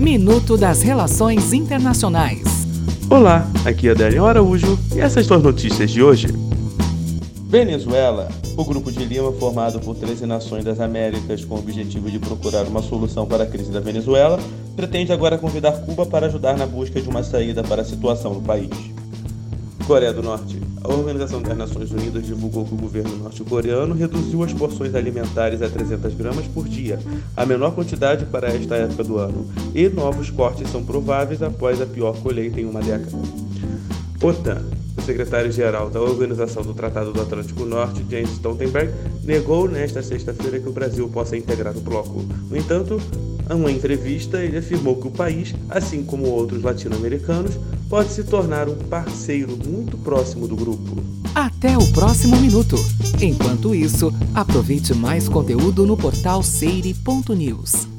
Minuto das Relações Internacionais. Olá, aqui é Daniel Araújo e essas são as notícias de hoje. Venezuela. O grupo de Lima, formado por 13 nações das Américas com o objetivo de procurar uma solução para a crise da Venezuela, pretende agora convidar Cuba para ajudar na busca de uma saída para a situação no país. Coreia do Norte. A Organização das Nações Unidas divulgou que o governo norte-coreano reduziu as porções alimentares a 300 gramas por dia, a menor quantidade para esta época do ano, e novos cortes são prováveis após a pior colheita em uma década. OTAN. O secretário-geral da Organização do Tratado do Atlântico Norte, James Stoltenberg, negou nesta sexta-feira que o Brasil possa integrar o bloco. No entanto, em uma entrevista, ele afirmou que o país, assim como outros latino-americanos, pode se tornar um parceiro muito próximo do grupo. Até o próximo minuto. Enquanto isso, aproveite mais conteúdo no portal seire.news.